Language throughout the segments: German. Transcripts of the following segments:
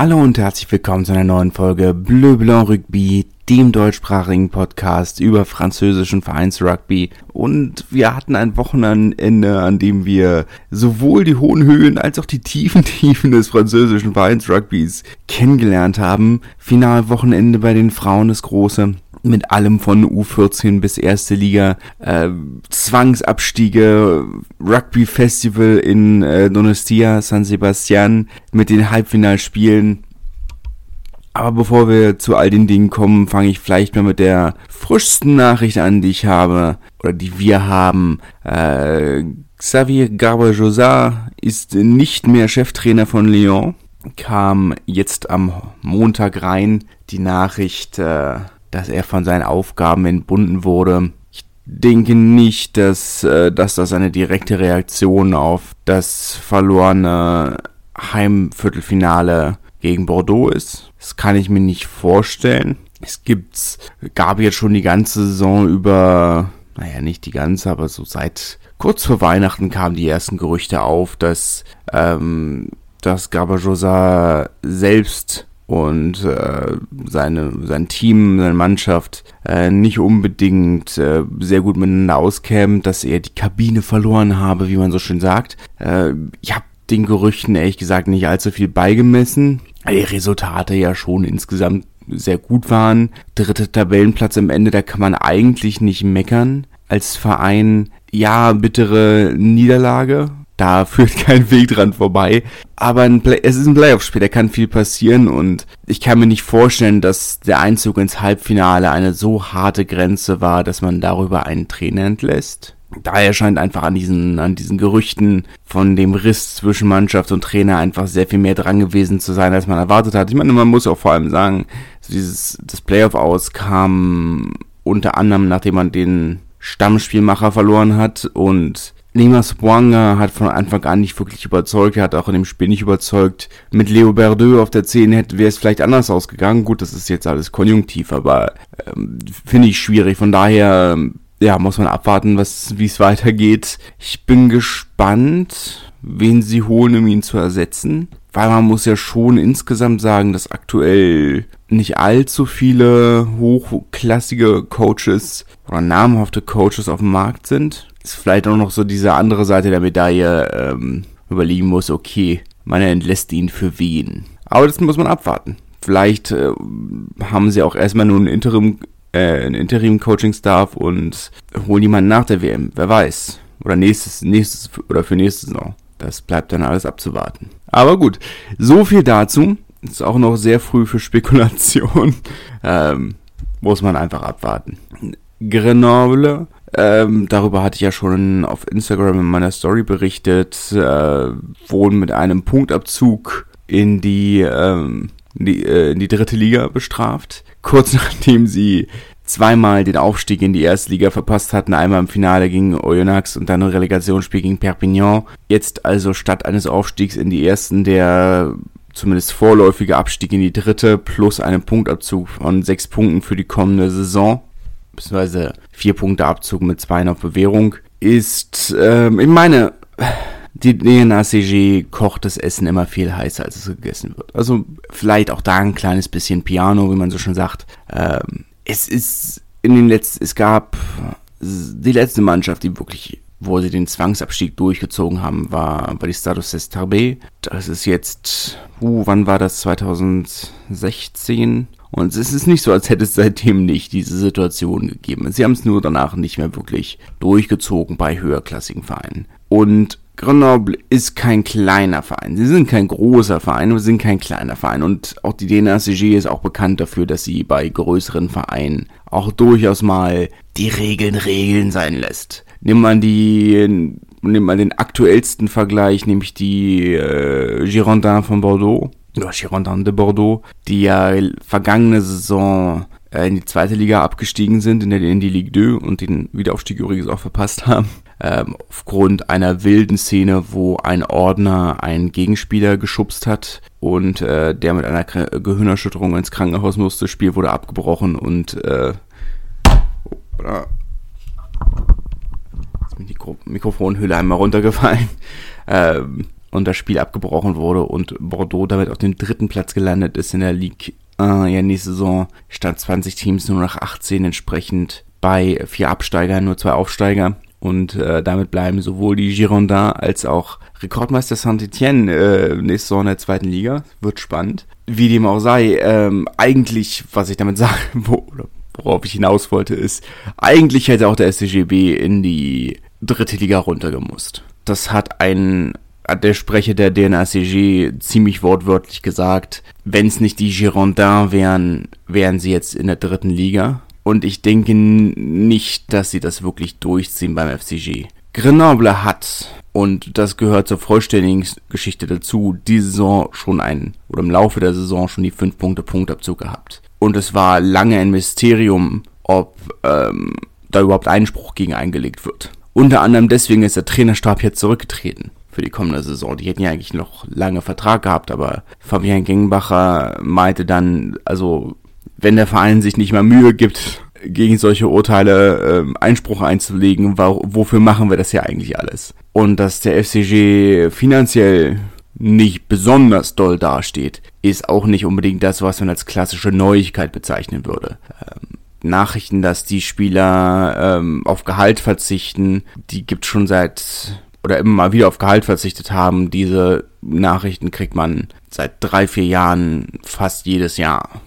Hallo und herzlich willkommen zu einer neuen Folge Bleu Blanc Rugby, dem deutschsprachigen Podcast über französischen Vereinsrugby. Und wir hatten ein Wochenende, an dem wir sowohl die hohen Höhen als auch die tiefen Tiefen des französischen Vereinsrugbys kennengelernt haben. Finalwochenende bei den Frauen das große mit allem von U14 bis erste Liga, äh, Zwangsabstiege, Rugby Festival in äh, Donostia, San Sebastian mit den Halbfinalspielen. Aber bevor wir zu all den Dingen kommen, fange ich vielleicht mal mit der frischsten Nachricht an, die ich habe oder die wir haben. Äh, Xavier Garbajosa ist nicht mehr Cheftrainer von Lyon. Kam jetzt am Montag rein die Nachricht, äh, dass er von seinen Aufgaben entbunden wurde. Ich denke nicht, dass, äh, dass das eine direkte Reaktion auf das verlorene Heimviertelfinale gegen Bordeaux ist. Das kann ich mir nicht vorstellen. Es gibt's, gab jetzt schon die ganze Saison über, naja, nicht die ganze, aber so seit kurz vor Weihnachten kamen die ersten Gerüchte auf, dass, ähm, dass Gabajosa selbst und äh, seine, sein Team, seine Mannschaft äh, nicht unbedingt äh, sehr gut miteinander auskämen, dass er die Kabine verloren habe, wie man so schön sagt. Äh, ich habe den Gerüchten ehrlich gesagt nicht allzu viel beigemessen. Die Resultate ja schon insgesamt sehr gut waren. Dritter Tabellenplatz am Ende, da kann man eigentlich nicht meckern. Als Verein, ja, bittere Niederlage, da führt kein Weg dran vorbei. Aber es ist ein Playoff-Spiel, da kann viel passieren und ich kann mir nicht vorstellen, dass der Einzug ins Halbfinale eine so harte Grenze war, dass man darüber einen Trainer entlässt. Daher scheint einfach an diesen, an diesen Gerüchten von dem Riss zwischen Mannschaft und Trainer einfach sehr viel mehr dran gewesen zu sein, als man erwartet hat. Ich meine, man muss auch vor allem sagen, dieses, das Playoff aus kam unter anderem, nachdem man den Stammspielmacher verloren hat und Limas Bwanga hat von Anfang an nicht wirklich überzeugt, er hat auch in dem Spiel nicht überzeugt. Mit Leo Berdeux auf der 10 hätte wäre es vielleicht anders ausgegangen. Gut, das ist jetzt alles konjunktiv, aber ähm, finde ich schwierig. Von daher, ja, muss man abwarten, was wie es weitergeht. Ich bin gespannt, wen sie holen, um ihn zu ersetzen. Weil man muss ja schon insgesamt sagen, dass aktuell nicht allzu viele hochklassige Coaches oder namhafte Coaches auf dem Markt sind ist vielleicht auch noch so diese andere Seite der Medaille ähm, überlegen muss, okay, man entlässt ihn für wen. Aber das muss man abwarten. Vielleicht äh, haben sie auch erstmal nur einen Interim, äh, einen Interim-Coaching-Staff und holen jemanden nach der WM. Wer weiß. Oder nächstes, nächstes, oder für nächstes noch. Das bleibt dann alles abzuwarten. Aber gut, so viel dazu. Ist auch noch sehr früh für Spekulation. ähm, muss man einfach abwarten. Grenoble ähm, darüber hatte ich ja schon auf Instagram in meiner Story berichtet, äh, wurden mit einem Punktabzug in die, ähm, in die, äh, in die dritte Liga bestraft. Kurz nachdem sie zweimal den Aufstieg in die erste Liga verpasst hatten, einmal im Finale gegen Oyonnax und dann ein Relegationsspiel gegen Perpignan. Jetzt also statt eines Aufstiegs in die ersten der zumindest vorläufige Abstieg in die dritte plus einen Punktabzug von sechs Punkten für die kommende Saison beziehungsweise vier Punkte Abzug mit zwei auf Bewährung, ist, ähm, ich meine, die DNACG kocht das Essen immer viel heißer, als es gegessen wird. Also vielleicht auch da ein kleines bisschen Piano, wie man so schon sagt. Ähm, es ist in den letzten, es gab die letzte Mannschaft, die wirklich, wo sie den Zwangsabstieg durchgezogen haben, war, war die Status Tarbé. Das ist jetzt, uh, wann war das? 2016? Und es ist nicht so, als hätte es seitdem nicht diese Situation gegeben. Sie haben es nur danach nicht mehr wirklich durchgezogen bei höherklassigen Vereinen. Und Grenoble ist kein kleiner Verein. Sie sind kein großer Verein, aber sie sind kein kleiner Verein. Und auch die DNACG ist auch bekannt dafür, dass sie bei größeren Vereinen auch durchaus mal die Regeln Regeln sein lässt. Nimm mal die, nimm mal den aktuellsten Vergleich, nämlich die äh, Girondins von Bordeaux oder Girondins de Bordeaux, die ja vergangene Saison äh, in die zweite Liga abgestiegen sind, in, der, in die Ligue 2 und den Wiederaufstieg übrigens auch verpasst haben. Ähm, aufgrund einer wilden Szene, wo ein Ordner einen Gegenspieler geschubst hat und äh, der mit einer Gehirnerschütterung ins Krankenhaus musste. Das Spiel wurde abgebrochen und äh, oh, ist die Mikrofonhülle einmal runtergefallen. Ähm, und das Spiel abgebrochen wurde und Bordeaux damit auf dem dritten Platz gelandet ist in der Ligue. Äh, ja, nächste Saison statt 20 Teams nur noch 18 entsprechend bei vier Absteigern, nur zwei Aufsteiger. Und äh, damit bleiben sowohl die Girondins als auch Rekordmeister Saint-Etienne äh, nächste Saison in der zweiten Liga. Wird spannend. Wie dem auch sei, ähm, eigentlich, was ich damit sagen, wo, worauf ich hinaus wollte, ist, eigentlich hätte auch der SCGB in die dritte Liga runtergemusst. Das hat ein hat der Sprecher der DNACG ziemlich wortwörtlich gesagt, wenn es nicht die Girondins wären, wären sie jetzt in der dritten Liga. Und ich denke nicht, dass sie das wirklich durchziehen beim FCG. Grenoble hat, und das gehört zur vollständigen Geschichte dazu, die Saison schon ein, oder im Laufe der Saison schon die 5 Punkte Punktabzug gehabt. Und es war lange ein Mysterium, ob ähm, da überhaupt Einspruch gegen eingelegt wird. Unter anderem deswegen ist der Trainerstab jetzt zurückgetreten für die kommende Saison. Die hätten ja eigentlich noch lange Vertrag gehabt, aber Fabian Gengenbacher meinte dann, also wenn der Verein sich nicht mal Mühe gibt, gegen solche Urteile äh, Einspruch einzulegen, wo, wofür machen wir das ja eigentlich alles? Und dass der FCG finanziell nicht besonders doll dasteht, ist auch nicht unbedingt das, was man als klassische Neuigkeit bezeichnen würde. Ähm, Nachrichten, dass die Spieler ähm, auf Gehalt verzichten, die gibt schon seit oder immer mal wieder auf Gehalt verzichtet haben. Diese Nachrichten kriegt man seit drei, vier Jahren fast jedes Jahr.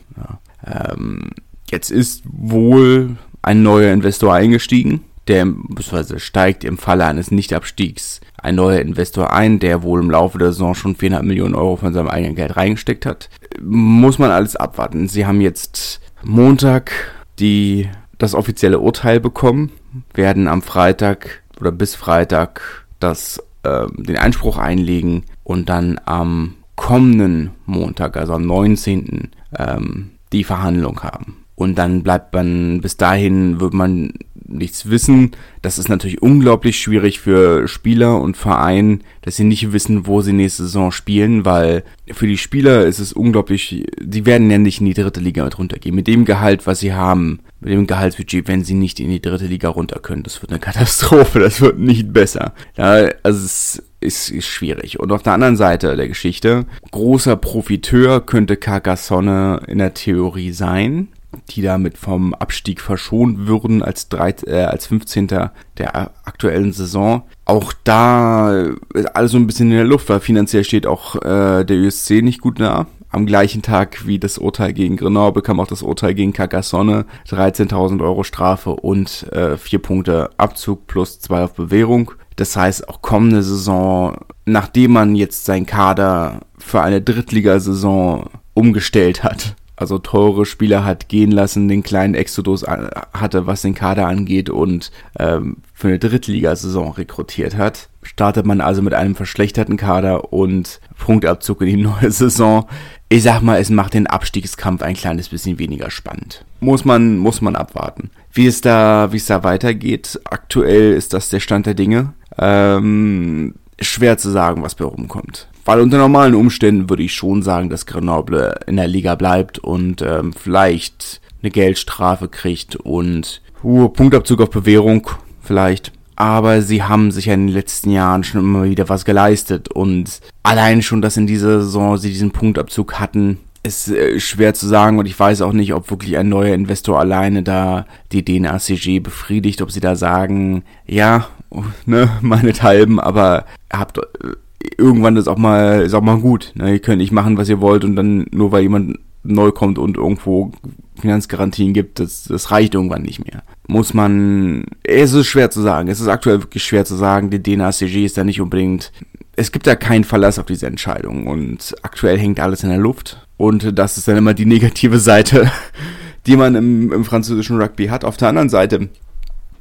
Ähm, jetzt ist wohl ein neuer Investor eingestiegen, der beziehungsweise steigt im Falle eines Nichtabstiegs ein neuer Investor ein, der wohl im Laufe der Saison schon 400 Millionen Euro von seinem eigenen Geld reingesteckt hat. Muss man alles abwarten. Sie haben jetzt Montag die, das offizielle Urteil bekommen, werden am Freitag oder bis Freitag das, äh, den Einspruch einlegen und dann am kommenden Montag, also am 19. Ähm, die Verhandlung haben. Und dann bleibt man, bis dahin wird man nichts wissen. Das ist natürlich unglaublich schwierig für Spieler und Verein, dass sie nicht wissen, wo sie nächste Saison spielen, weil für die Spieler ist es unglaublich, die werden ja nicht in die dritte Liga mit runtergehen. Mit dem Gehalt, was sie haben, mit dem Gehaltsbudget, wenn sie nicht in die dritte Liga runter können. Das wird eine Katastrophe, das wird nicht besser. Ja, also es ist, ist schwierig. Und auf der anderen Seite der Geschichte, großer Profiteur könnte Carcassonne in der Theorie sein die damit vom Abstieg verschont würden als, drei, äh, als 15. der aktuellen Saison. Auch da ist alles so ein bisschen in der Luft, weil finanziell steht auch äh, der USC nicht gut nah. Am gleichen Tag wie das Urteil gegen Grenoble kam auch das Urteil gegen Carcassonne. 13.000 Euro Strafe und äh, 4 Punkte Abzug plus 2 auf Bewährung. Das heißt, auch kommende Saison, nachdem man jetzt sein Kader für eine Drittligasaison umgestellt hat, also teure Spieler hat gehen lassen, den kleinen Exodus hatte, was den Kader angeht und ähm, für eine Drittligasaison rekrutiert hat. Startet man also mit einem verschlechterten Kader und Punktabzug in die neue Saison. Ich sag mal, es macht den Abstiegskampf ein kleines bisschen weniger spannend. Muss man, muss man abwarten. Wie es da, wie es da weitergeht, aktuell ist das der Stand der Dinge. Ähm, schwer zu sagen, was bei rumkommt. Weil unter normalen Umständen würde ich schon sagen, dass Grenoble in der Liga bleibt und ähm, vielleicht eine Geldstrafe kriegt und uh, Punktabzug auf Bewährung vielleicht. Aber sie haben sich ja in den letzten Jahren schon immer wieder was geleistet und allein schon, dass in dieser Saison sie diesen Punktabzug hatten, ist äh, schwer zu sagen und ich weiß auch nicht, ob wirklich ein neuer Investor alleine da die DNACG befriedigt, ob sie da sagen, ja, ne, meinethalben, aber habt äh, irgendwann ist auch mal, ist auch mal gut. Ne? Ihr könnt nicht machen, was ihr wollt und dann nur weil jemand neu kommt und irgendwo Finanzgarantien gibt, das, das reicht irgendwann nicht mehr. Muss man, es ist schwer zu sagen. Es ist aktuell wirklich schwer zu sagen. Die DNACG ist da nicht unbedingt, es gibt da keinen Verlass auf diese Entscheidung und aktuell hängt alles in der Luft. Und das ist dann immer die negative Seite, die man im, im französischen Rugby hat. Auf der anderen Seite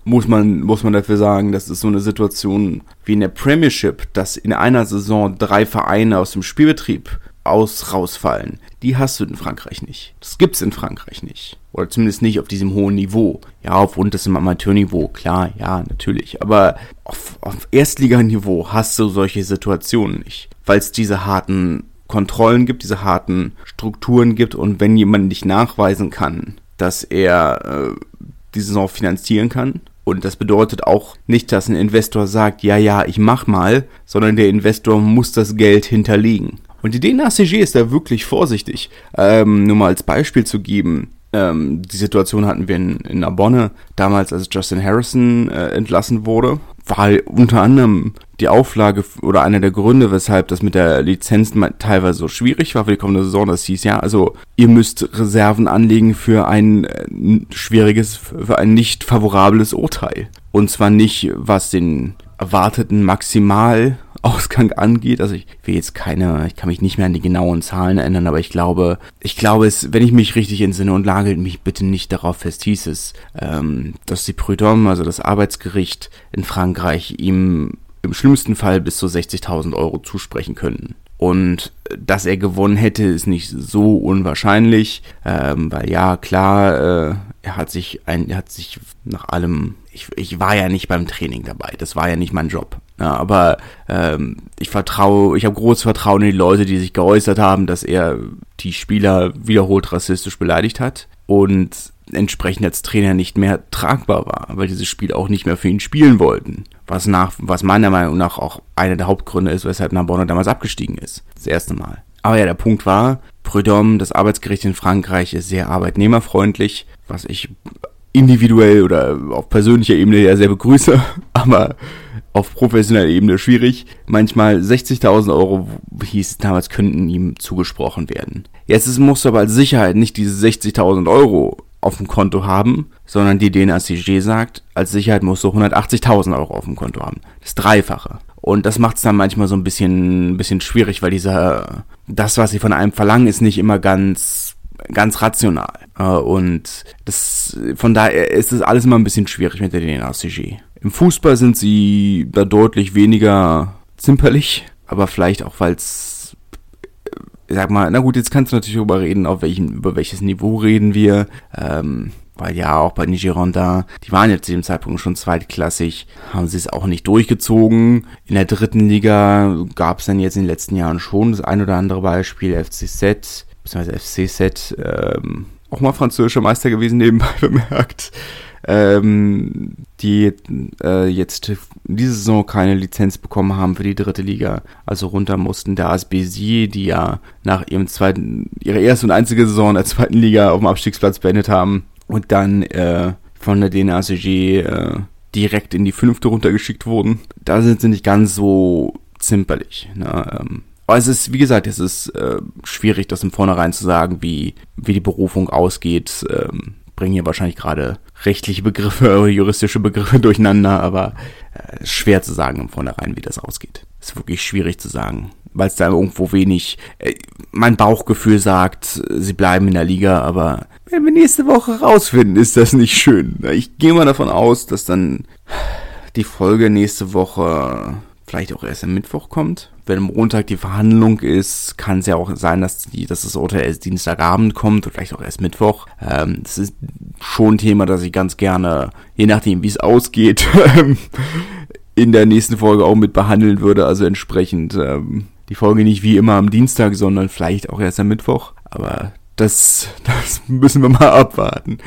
muss man, muss man dafür sagen, das ist so eine Situation wie in der Premiership, dass in einer Saison drei Vereine aus dem Spielbetrieb aus rausfallen. Die hast du in Frankreich nicht. Das gibt's in Frankreich nicht. Oder zumindest nicht auf diesem hohen Niveau. Ja, auf unterstem Amateurniveau, klar, ja, natürlich. Aber auf, auf Erstliganiveau hast du solche Situationen nicht. Weil es diese harten Kontrollen gibt, diese harten Strukturen gibt und wenn jemand nicht nachweisen kann, dass er äh, die Saison finanzieren kann, Und das bedeutet auch nicht, dass ein Investor sagt, ja, ja, ich mach mal, sondern der Investor muss das Geld hinterlegen. Und die DNACG ist da wirklich vorsichtig. Ähm, nur mal als Beispiel zu geben, ähm, die Situation hatten wir in, in Narbonne, damals als Justin Harrison äh, entlassen wurde, war unter anderem die Auflage oder einer der Gründe, weshalb das mit der Lizenz teilweise so schwierig war für die kommende Saison. Das hieß ja, also ihr müsst Reserven anlegen für ein äh, schwieriges, für ein nicht favorables Urteil. Und zwar nicht, was den erwarteten Maximal Ausgang angeht. Also ich will jetzt keine, ich kann mich nicht mehr an die genauen Zahlen erinnern, aber ich glaube, ich glaube es, wenn ich mich richtig entsinne und lagelt mich bitte nicht darauf fest, hieß es, ähm, dass die Prud'homme, also das Arbeitsgericht in Frankreich, ihm im schlimmsten Fall bis zu 60.000 Euro zusprechen könnten. Und dass er gewonnen hätte, ist nicht so unwahrscheinlich, ähm, weil ja, klar, äh, er hat sich ein, er hat sich nach allem, ich, ich war ja nicht beim Training dabei, das war ja nicht mein Job. Ja, aber ähm, ich vertraue, ich habe großes Vertrauen in die Leute, die sich geäußert haben, dass er die Spieler wiederholt rassistisch beleidigt hat und entsprechend als Trainer nicht mehr tragbar war, weil dieses Spiel auch nicht mehr für ihn spielen wollten. Was nach, was meiner Meinung nach auch einer der Hauptgründe ist, weshalb Narbonne damals abgestiegen ist. Das erste Mal. Aber ja, der Punkt war, Prud'homme, das Arbeitsgericht in Frankreich, ist sehr arbeitnehmerfreundlich, was ich individuell oder auf persönlicher Ebene ja sehr begrüße, aber auf professioneller Ebene schwierig. Manchmal 60.000 Euro hieß es damals, könnten ihm zugesprochen werden. Jetzt ist, musst du aber als Sicherheit nicht diese 60.000 Euro auf dem Konto haben, sondern die DNACG sagt, als Sicherheit musst du 180.000 Euro auf dem Konto haben. Das Dreifache. Und das macht es dann manchmal so ein bisschen, bisschen schwierig, weil dieser, das, was sie von einem verlangen, ist nicht immer ganz, ganz rational. Äh, und das, von daher ist das alles immer ein bisschen schwierig mit der DNACG. Im Fußball sind sie da deutlich weniger zimperlich, aber vielleicht auch, weil es, ich sag mal, na gut, jetzt kannst du natürlich darüber reden, auf welchem, über welches Niveau reden wir. Ähm, weil ja auch bei den Girondins, die waren jetzt zu dem Zeitpunkt schon zweitklassig, haben sie es auch nicht durchgezogen. In der dritten Liga gab es dann jetzt in den letzten Jahren schon das ein oder andere Beispiel, FCZ, beziehungsweise FCZ, ähm, auch mal französischer Meister gewesen nebenbei bemerkt ähm, die äh, jetzt diese Saison keine Lizenz bekommen haben für die dritte Liga, also runter mussten. Der ASBC, die ja nach ihrem zweiten, ihre erste und einzige Saison in der zweiten Liga auf dem Abstiegsplatz beendet haben und dann äh, von der DNACG äh, direkt in die fünfte runtergeschickt wurden. Da sind sie nicht ganz so zimperlich. Ne? Ähm, aber es ist, wie gesagt, es ist äh, schwierig, das im Vornherein zu sagen, wie, wie die Berufung ausgeht. Ähm, bringen hier wahrscheinlich gerade rechtliche Begriffe oder juristische Begriffe durcheinander, aber äh, schwer zu sagen im Vornherein, wie das ausgeht. Ist wirklich schwierig zu sagen, weil es da irgendwo wenig. Äh, mein Bauchgefühl sagt, sie bleiben in der Liga, aber wenn wir nächste Woche rausfinden, ist das nicht schön. Ich gehe mal davon aus, dass dann die Folge nächste Woche vielleicht auch erst am Mittwoch kommt. Wenn am Montag die Verhandlung ist, kann es ja auch sein, dass, die, dass das Urteil erst Dienstagabend kommt oder vielleicht auch erst Mittwoch. Ähm, das ist schon ein Thema, das ich ganz gerne, je nachdem wie es ausgeht, in der nächsten Folge auch mit behandeln würde. Also entsprechend ähm, die Folge nicht wie immer am Dienstag, sondern vielleicht auch erst am Mittwoch. Aber das, das müssen wir mal abwarten.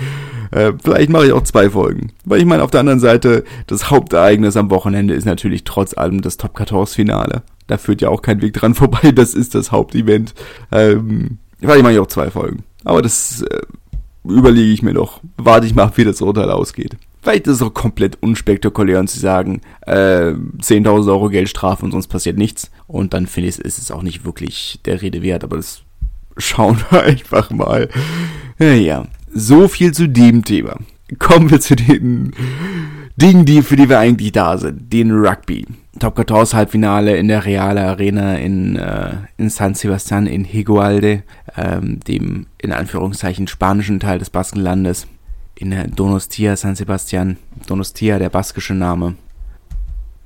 Äh, vielleicht mache ich auch zwei Folgen. Weil ich meine, auf der anderen Seite, das Hauptereignis am Wochenende ist natürlich trotz allem das Top 14 Finale. Da führt ja auch kein Weg dran vorbei. Das ist das Hauptevent. Ähm, vielleicht mache ich auch zwei Folgen. Aber das äh, überlege ich mir noch. Warte ich mal, wie das Urteil ausgeht. Vielleicht ist es auch komplett unspektakulär und zu sagen, äh, 10.000 Euro Geldstrafe und sonst passiert nichts. Und dann finde ich, ist es auch nicht wirklich der Rede wert, aber das schauen wir einfach mal. Ja, so viel zu dem Thema. Kommen wir zu den Dingen, die, für die wir eigentlich da sind. Den Rugby. Top 14 Halbfinale in der Reale Arena in, äh, in San Sebastian in Higualde, ähm, dem in Anführungszeichen spanischen Teil des Baskenlandes. In Donostia, San Sebastian. Donostia, der baskische Name.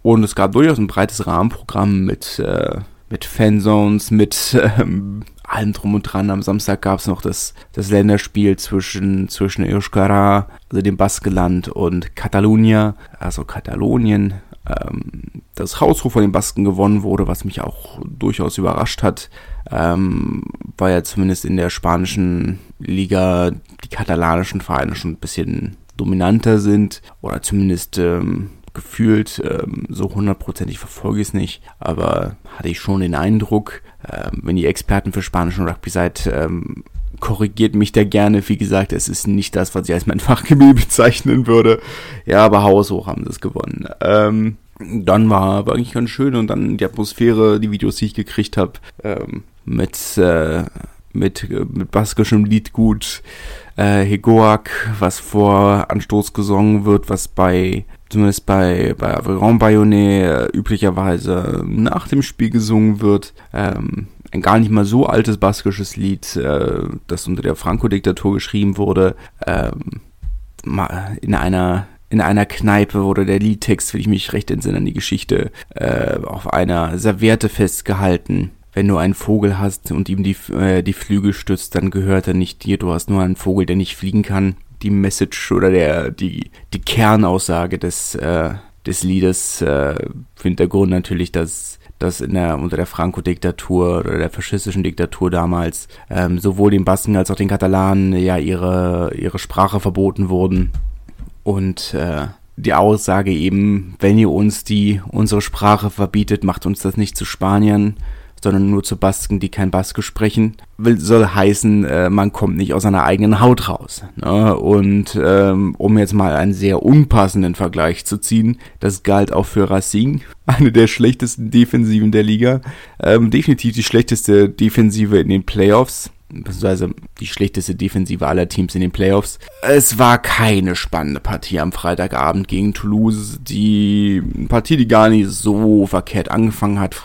Und es gab durchaus ein breites Rahmenprogramm mit, äh, mit Fanzones, mit ähm, allem drum und dran. Am Samstag gab es noch das, das Länderspiel zwischen, zwischen Euskara, also dem Baskenland, und Catalunya, also Katalonien. Ähm, das Hausruf von den Basken gewonnen wurde, was mich auch durchaus überrascht hat, ähm, weil ja zumindest in der spanischen Liga die katalanischen Vereine schon ein bisschen dominanter sind oder zumindest ähm, gefühlt, ähm, so hundertprozentig verfolge ich es nicht, aber hatte ich schon den Eindruck, ähm, wenn ihr Experten für spanischen Rugby seid, ähm, korrigiert mich da gerne. Wie gesagt, es ist nicht das, was ich als mein Fachgebiet bezeichnen würde. Ja, aber haushoch haben sie es gewonnen. Ähm, dann war, war eigentlich ganz schön und dann die Atmosphäre, die Videos, die ich gekriegt habe, ähm, mit, äh, mit, mit baskischem Liedgut, äh, Hegoak, was vor Anstoß gesungen wird, was bei, zumindest bei, bei Aveyron Bayonet äh, üblicherweise nach dem Spiel gesungen wird. Ähm, ein gar nicht mal so altes baskisches Lied, äh, das unter der Franco-Diktatur geschrieben wurde, ähm, in einer in einer Kneipe wurde der Liedtext, wenn ich mich recht entsinne an die Geschichte, äh, auf einer Serviette festgehalten. Wenn du einen Vogel hast und ihm die, äh, die Flügel stützt, dann gehört er nicht dir. Du hast nur einen Vogel, der nicht fliegen kann. Die Message oder der, die, die Kernaussage des, äh, des Liedes äh, Hintergrund natürlich, dass dass in der, unter der Franco-Diktatur oder der faschistischen Diktatur damals ähm, sowohl den Basken als auch den Katalanen ja ihre, ihre Sprache verboten wurden. Und äh, die Aussage eben, wenn ihr uns die unsere Sprache verbietet, macht uns das nicht zu Spaniern, sondern nur zu Basken, die kein Baske sprechen, will, soll heißen, äh, man kommt nicht aus seiner eigenen Haut raus. Ne? Und ähm, um jetzt mal einen sehr unpassenden Vergleich zu ziehen, das galt auch für Racing, eine der schlechtesten Defensiven der Liga, ähm, definitiv die schlechteste Defensive in den Playoffs beziehungsweise die schlechteste Defensive aller Teams in den Playoffs. Es war keine spannende Partie am Freitagabend gegen Toulouse. Die Partie, die gar nicht so verkehrt angefangen hat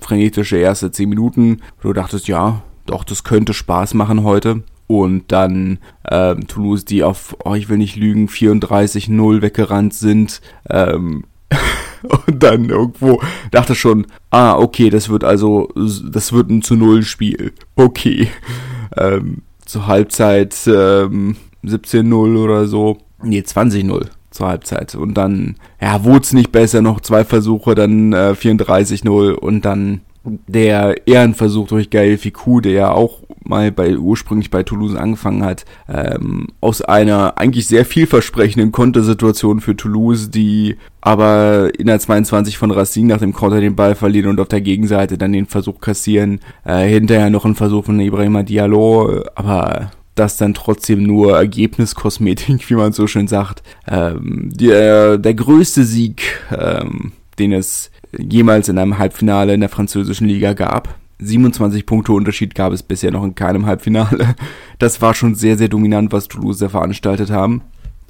frenetische erste 10 Minuten, wo du dachtest, ja, doch, das könnte Spaß machen heute. Und dann ähm, Toulouse, die auf, oh, ich will nicht lügen, 34-0 weggerannt sind. Ähm, und dann irgendwo dachte schon, ah, okay, das wird also, das wird ein zu Null Spiel. Okay. Ähm, zur Halbzeit ähm, 17-0 oder so. Nee, 20-0 zur Halbzeit. Und dann, ja, wurde es nicht besser, noch zwei Versuche, dann äh, 34-0 und dann der Ehrenversuch durch Gael Ficou, der ja auch mal bei ursprünglich bei Toulouse angefangen hat, ähm, aus einer eigentlich sehr vielversprechenden Kontersituation für Toulouse, die aber in der 22 von Racine nach dem Konter den Ball verlieren und auf der Gegenseite dann den Versuch kassieren. Äh, hinterher noch ein Versuch von Ibrahima Diallo, aber das dann trotzdem nur Ergebniskosmetik, wie man so schön sagt. Ähm, der, der größte Sieg, ähm, den es jemals in einem Halbfinale in der französischen Liga gab. 27 Punkte Unterschied gab es bisher noch in keinem Halbfinale. Das war schon sehr, sehr dominant, was Toulouse veranstaltet haben.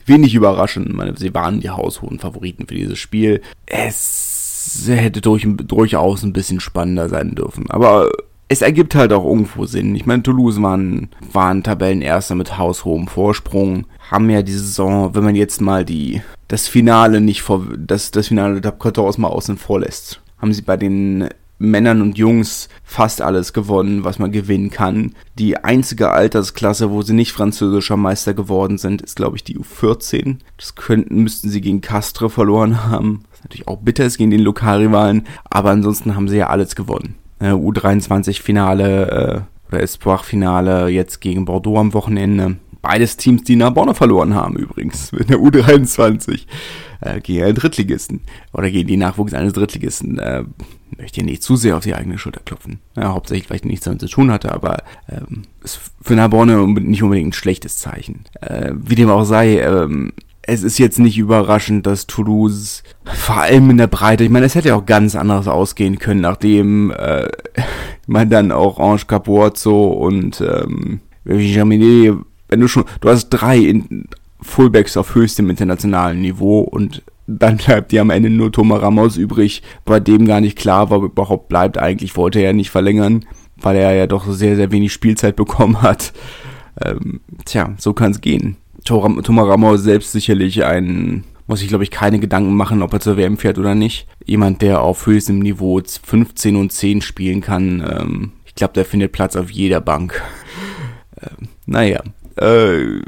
Wenig überraschend, meine, sie waren die haushohen Favoriten für dieses Spiel. Es hätte durch, durchaus ein bisschen spannender sein dürfen. Aber es ergibt halt auch irgendwo Sinn. Ich meine, Toulouse waren, waren Tabellenerster mit haushohem Vorsprung, haben ja die Saison, wenn man jetzt mal die, das Finale nicht vor, das, das Finale der 14 mal außen vor lässt, haben sie bei den Männern und Jungs fast alles gewonnen, was man gewinnen kann. Die einzige Altersklasse, wo sie nicht französischer Meister geworden sind, ist, glaube ich, die U14. Das könnten, müssten sie gegen Castres verloren haben. Was natürlich auch bitter ist gegen den Lokalrivalen, aber ansonsten haben sie ja alles gewonnen äh, U23-Finale äh, oder Espoir-Finale jetzt gegen Bordeaux am Wochenende. Beides Teams, die Narbonne verloren haben übrigens in der U23 äh, gegen einen Drittligisten oder gegen die Nachwuchs eines Drittligisten. Äh, möchte nicht zu sehr auf die eigene Schulter klopfen. Ja, hauptsächlich, weil ich nichts damit zu tun hatte, aber ähm, ist für Narbonne nicht unbedingt ein schlechtes Zeichen. Äh, wie dem auch sei, ähm, es ist jetzt nicht überraschend, dass Toulouse vor allem in der Breite, ich meine, es hätte ja auch ganz anders ausgehen können, nachdem äh, man dann auch Ange Capuozzo und ähm, Jaminet, wenn du schon, du hast drei in Fullbacks auf höchstem internationalen Niveau und dann bleibt dir am Ende nur Thomas Ramos übrig, bei dem gar nicht klar war, überhaupt bleibt. Eigentlich wollte er ja nicht verlängern, weil er ja doch sehr, sehr wenig Spielzeit bekommen hat. Ähm, tja, so kann es gehen. Thomas Ramos selbst sicherlich ein, muss ich glaube ich keine Gedanken machen, ob er zur WM fährt oder nicht. Jemand, der auf höchstem Niveau 15 und 10 spielen kann. Ähm, ich glaube, der findet Platz auf jeder Bank. ähm, naja. Äh,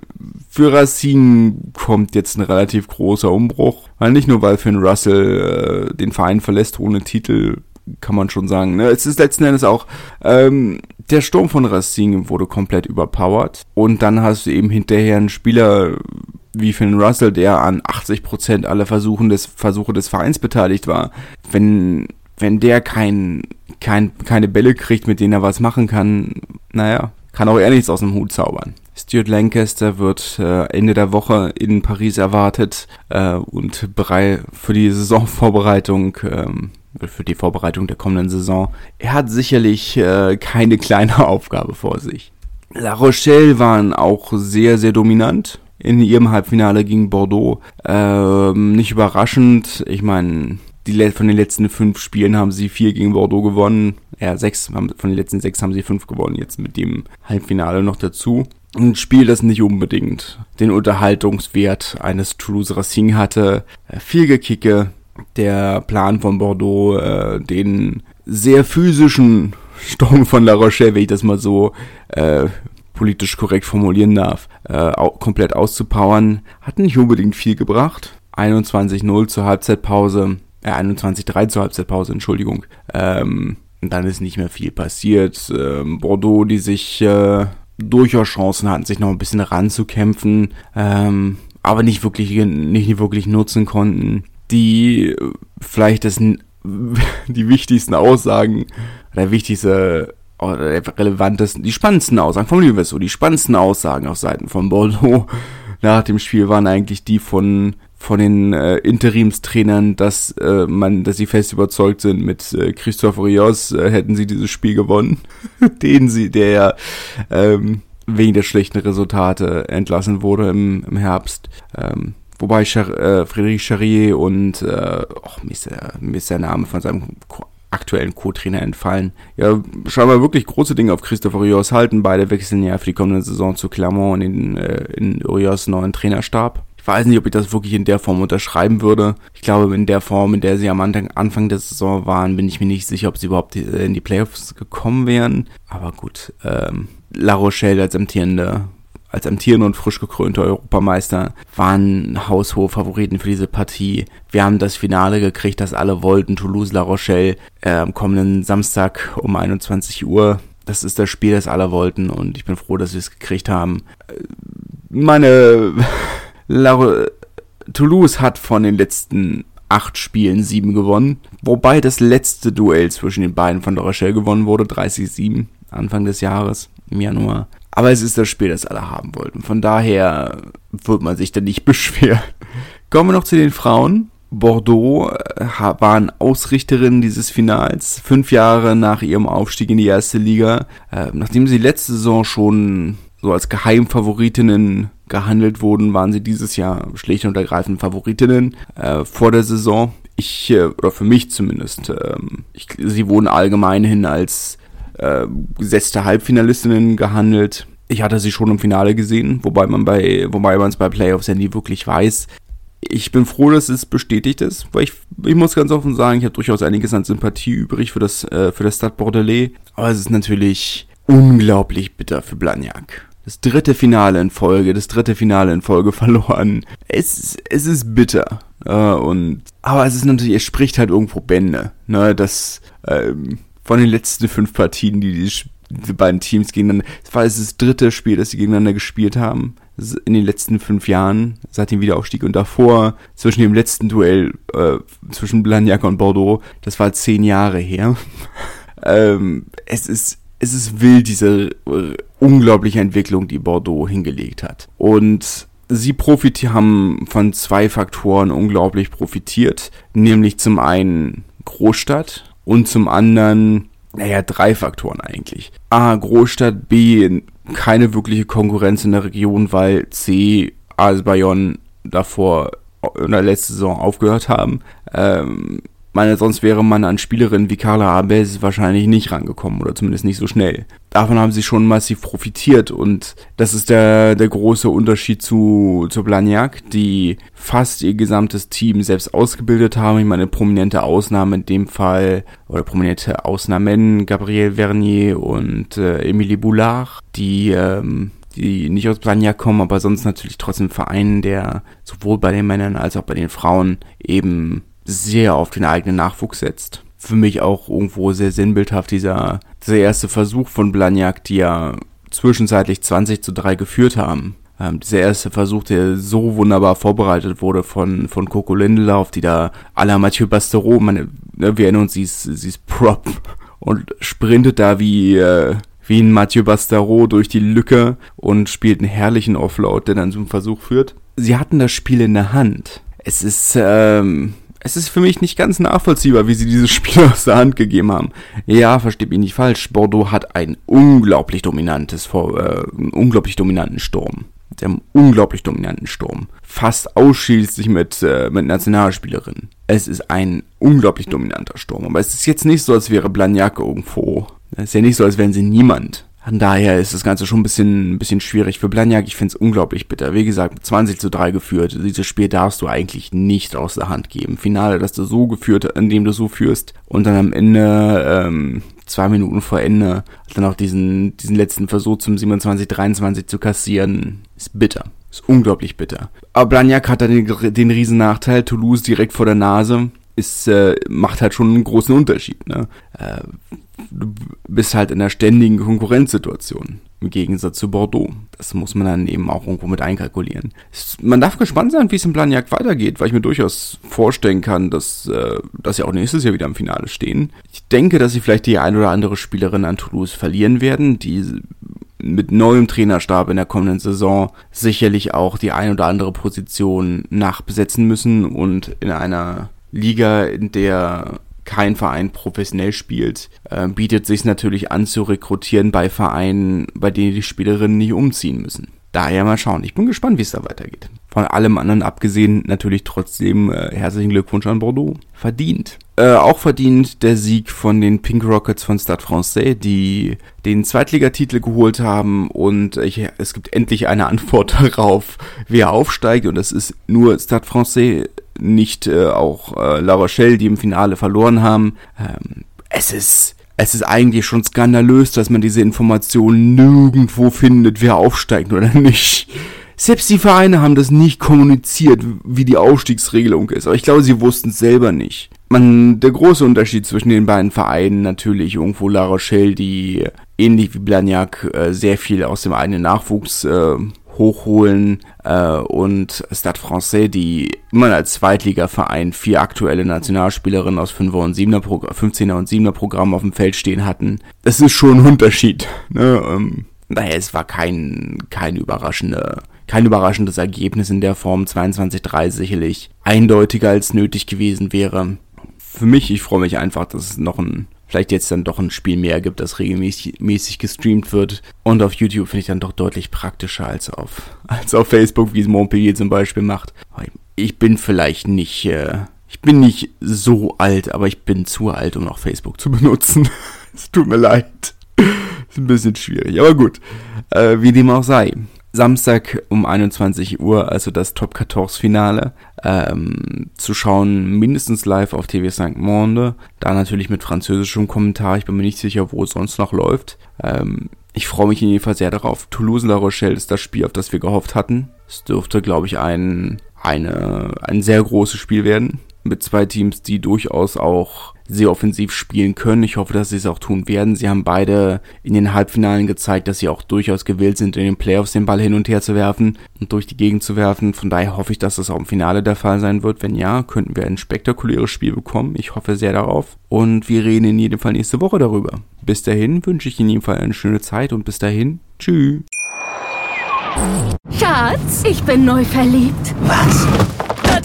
für Racine kommt jetzt ein relativ großer Umbruch. Weil nicht nur, weil Finn Russell äh, den Verein verlässt ohne Titel, kann man schon sagen. Ne? Es ist letzten Endes auch ähm, der Sturm von Racing wurde komplett überpowered. Und dann hast du eben hinterher einen Spieler wie Finn Russell, der an 80% aller Versuchen des, Versuche des Vereins beteiligt war. Wenn, wenn der kein, kein, keine Bälle kriegt, mit denen er was machen kann, naja, kann auch er nichts aus dem Hut zaubern. Stuart Lancaster wird äh, Ende der Woche in Paris erwartet äh, und bereit für die Saisonvorbereitung, ähm, für die Vorbereitung der kommenden Saison. Er hat sicherlich äh, keine kleine Aufgabe vor sich. La Rochelle waren auch sehr, sehr dominant in ihrem Halbfinale gegen Bordeaux. Ähm, nicht überraschend. Ich meine, die, von den letzten fünf Spielen haben sie vier gegen Bordeaux gewonnen. Ja, sechs, von den letzten sechs haben sie fünf gewonnen, jetzt mit dem Halbfinale noch dazu. Ein Spiel, das nicht unbedingt den Unterhaltungswert eines Toulouse Racing hatte. Äh, viel Gekicke. Der Plan von Bordeaux, äh, den sehr physischen Sturm von La Rochelle, wenn ich das mal so äh, politisch korrekt formulieren darf, äh, komplett auszupowern, hat nicht unbedingt viel gebracht. 21-0 zur Halbzeitpause äh, 21-3 zur Halbzeitpause, Entschuldigung. Ähm, dann ist nicht mehr viel passiert. Ähm, Bordeaux, die sich äh, durchaus Chancen hatten, sich noch ein bisschen ranzukämpfen, ähm, aber nicht wirklich, nicht wirklich nutzen konnten. Die vielleicht das, die wichtigsten Aussagen, der wichtigste oder der relevantesten, die spannendsten Aussagen, formulieren wir es so, die spannendsten Aussagen auf Seiten von Bordeaux nach dem Spiel waren eigentlich die von von den äh, Interimstrainern, dass äh, man, dass sie fest überzeugt sind, mit äh, Christophe Rios äh, hätten sie dieses Spiel gewonnen, den sie, der ja ähm, wegen der schlechten Resultate entlassen wurde im, im Herbst. Ähm, wobei Char äh, Frédéric Charrier und äh, oh, mir, ist mir ist der Name von seinem aktuellen Co-Trainer entfallen. Ja, scheinbar wirklich große Dinge auf Christophe Rios halten. Beide wechseln ja für die kommende Saison zu Clermont in, äh, in Rios neuen Trainerstab. Ich weiß nicht, ob ich das wirklich in der Form unterschreiben würde. Ich glaube, in der Form, in der sie am Anfang der Saison waren, bin ich mir nicht sicher, ob sie überhaupt in die Playoffs gekommen wären. Aber gut, ähm, La Rochelle als amtierende als amtierende und frisch gekrönte Europameister waren haushohe Favoriten für diese Partie. Wir haben das Finale gekriegt, das alle wollten. Toulouse-La Rochelle äh, am kommenden Samstag um 21 Uhr. Das ist das Spiel, das alle wollten und ich bin froh, dass wir es gekriegt haben. Äh, meine La Toulouse hat von den letzten acht Spielen sieben gewonnen, wobei das letzte Duell zwischen den beiden von La Rochelle gewonnen wurde, 30-7 Anfang des Jahres im Januar. Aber es ist das Spiel, das alle haben wollten. Von daher wird man sich da nicht beschweren. Kommen wir noch zu den Frauen. Bordeaux äh, waren Ausrichterinnen dieses Finals, fünf Jahre nach ihrem Aufstieg in die erste Liga. Äh, nachdem sie letzte Saison schon so als Geheimfavoritinnen gehandelt wurden, waren sie dieses Jahr schlicht und ergreifend Favoritinnen äh, vor der Saison. Ich, äh, oder für mich zumindest, ähm, ich, sie wurden allgemein hin als äh, gesetzte Halbfinalistinnen gehandelt. Ich hatte sie schon im Finale gesehen, wobei man bei, wobei man es bei Playoffs ja nie wirklich weiß. Ich bin froh, dass es bestätigt ist, weil ich, ich muss ganz offen sagen, ich habe durchaus einiges an Sympathie übrig für das, äh, für das Stade Bordelais. Aber es ist natürlich unglaublich bitter für Blagnac das dritte Finale in Folge, das dritte Finale in Folge verloren. Es, es ist bitter. Äh, und, aber es ist natürlich, es spricht halt irgendwo Bände, ne, das, ähm, von den letzten fünf Partien, die die, diese beiden Teams gegeneinander, es war das dritte Spiel, das sie gegeneinander gespielt haben, in den letzten fünf Jahren, seit dem Wiederaufstieg und davor, zwischen dem letzten Duell, äh, zwischen Blagnac und Bordeaux, das war zehn Jahre her. ähm, es ist, es ist wild, diese äh, unglaubliche Entwicklung, die Bordeaux hingelegt hat. Und sie profitieren, haben von zwei Faktoren unglaublich profitiert, nämlich zum einen Großstadt und zum anderen, naja, drei Faktoren eigentlich. A, Großstadt, B, keine wirkliche Konkurrenz in der Region, weil C, AS Bayonne davor in der letzten Saison aufgehört haben. Ähm, meine, sonst wäre man an Spielerinnen wie Carla Abes wahrscheinlich nicht rangekommen oder zumindest nicht so schnell. Davon haben sie schon massiv profitiert und das ist der, der große Unterschied zu, zu Blagnac, die fast ihr gesamtes Team selbst ausgebildet haben. Ich meine, prominente Ausnahme in dem Fall oder prominente Ausnahmen Gabriel Vernier und äh, Emilie Boulard, die ähm, die nicht aus Blagnac kommen, aber sonst natürlich trotzdem Vereinen, der sowohl bei den Männern als auch bei den Frauen eben sehr auf den eigenen Nachwuchs setzt. Für mich auch irgendwo sehr sinnbildhaft dieser, dieser erste Versuch von Blagnac, die ja zwischenzeitlich 20 zu 3 geführt haben. Ähm, dieser erste Versuch, der so wunderbar vorbereitet wurde von, von Coco Lindelof, die da à la Mathieu Bastereau, meine, ne, wir erinnern uns, sie ist, sie ist Prop und sprintet da wie, äh, wie ein Mathieu Bastereau durch die Lücke und spielt einen herrlichen Offload, der dann zum Versuch führt. Sie hatten das Spiel in der Hand. Es ist, ähm, es ist für mich nicht ganz nachvollziehbar, wie sie dieses Spiel aus der Hand gegeben haben. Ja, versteht mich nicht falsch. Bordeaux hat ein unglaublich dominantes, äh, einen unglaublich dominanten Sturm. Sie haben einen unglaublich dominanten Sturm. Fast ausschließlich mit, äh, mit Nationalspielerinnen. Es ist ein unglaublich dominanter Sturm. Aber es ist jetzt nicht so, als wäre Blagnac irgendwo. Es ist ja nicht so, als wären sie niemand. Von daher ist das Ganze schon ein bisschen, ein bisschen schwierig für Blagnac. Ich finde es unglaublich bitter. Wie gesagt, 20 zu 3 geführt. Dieses Spiel darfst du eigentlich nicht aus der Hand geben. Finale, dass du so geführt, indem du so führst und dann am Ende, ähm, zwei Minuten vor Ende, dann auch diesen, diesen letzten Versuch zum 27-23 zu kassieren, ist bitter. Ist unglaublich bitter. Aber Blagnac hat dann den, den riesen Nachteil, Toulouse direkt vor der Nase ist, äh, macht halt schon einen großen Unterschied. Ne? Äh, du bist halt in einer ständigen Konkurrenzsituation im Gegensatz zu Bordeaux. Das muss man dann eben auch irgendwo mit einkalkulieren. Man darf gespannt sein, wie es im Planjagd weitergeht, weil ich mir durchaus vorstellen kann, dass, äh, dass sie auch nächstes Jahr wieder im Finale stehen. Ich denke, dass sie vielleicht die ein oder andere Spielerin an Toulouse verlieren werden, die mit neuem Trainerstab in der kommenden Saison sicherlich auch die ein oder andere Position nachbesetzen müssen und in einer Liga, in der kein Verein professionell spielt, äh, bietet sich natürlich an zu rekrutieren bei Vereinen, bei denen die Spielerinnen nicht umziehen müssen. Daher mal schauen. Ich bin gespannt, wie es da weitergeht. Von allem anderen abgesehen natürlich trotzdem äh, herzlichen Glückwunsch an Bordeaux. Verdient. Äh, auch verdient der Sieg von den Pink Rockets von Stade Francais, die den Zweitligatitel geholt haben und ich, es gibt endlich eine Antwort darauf, wer aufsteigt und das ist nur Stade Francais nicht äh, auch äh, La Rochelle, die im Finale verloren haben. Ähm, es ist es ist eigentlich schon skandalös, dass man diese Informationen nirgendwo findet, wer aufsteigt oder nicht. Selbst die Vereine haben das nicht kommuniziert, wie die Aufstiegsregelung ist. Aber ich glaube, sie wussten es selber nicht. Man, der große Unterschied zwischen den beiden Vereinen natürlich irgendwo La Rochelle, die ähnlich wie Blagnac äh, sehr viel aus dem eigenen Nachwuchs äh, hochholen äh, und Stade Francais, die immer als Zweitligaverein vier aktuelle Nationalspielerinnen aus 5er und 7er 15er und 7er Programm auf dem Feld stehen hatten. Das ist schon ein Unterschied. Ne? Ähm, daher, es war kein, kein überraschender kein überraschendes Ergebnis in der Form 22-3 sicherlich eindeutiger als nötig gewesen wäre. Für mich, ich freue mich einfach, dass es noch ein vielleicht jetzt dann doch ein Spiel mehr gibt, das regelmäßig gestreamt wird. Und auf YouTube finde ich dann doch deutlich praktischer als auf, als auf Facebook, wie es Montpellier zum Beispiel macht. Ich bin vielleicht nicht, äh, ich bin nicht so alt, aber ich bin zu alt, um noch Facebook zu benutzen. es tut mir leid. Ist ein bisschen schwierig, aber gut. Äh, wie dem auch sei. Samstag um 21 Uhr, also das Top 14 Finale, ähm, zu schauen, mindestens live auf TV St. Monde, da natürlich mit französischem Kommentar, ich bin mir nicht sicher, wo es sonst noch läuft. Ähm, ich freue mich in jedem Fall sehr darauf. Toulouse-La Rochelle ist das Spiel, auf das wir gehofft hatten. Es dürfte, glaube ich, ein, eine, ein sehr großes Spiel werden, mit zwei Teams, die durchaus auch sehr offensiv spielen können. Ich hoffe, dass sie es auch tun werden. Sie haben beide in den Halbfinalen gezeigt, dass sie auch durchaus gewillt sind, in den Playoffs den Ball hin und her zu werfen und durch die Gegend zu werfen. Von daher hoffe ich, dass das auch im Finale der Fall sein wird. Wenn ja, könnten wir ein spektakuläres Spiel bekommen. Ich hoffe sehr darauf. Und wir reden in jedem Fall nächste Woche darüber. Bis dahin wünsche ich in jedem Fall eine schöne Zeit und bis dahin, tschüss. Schatz, ich bin neu verliebt. Was?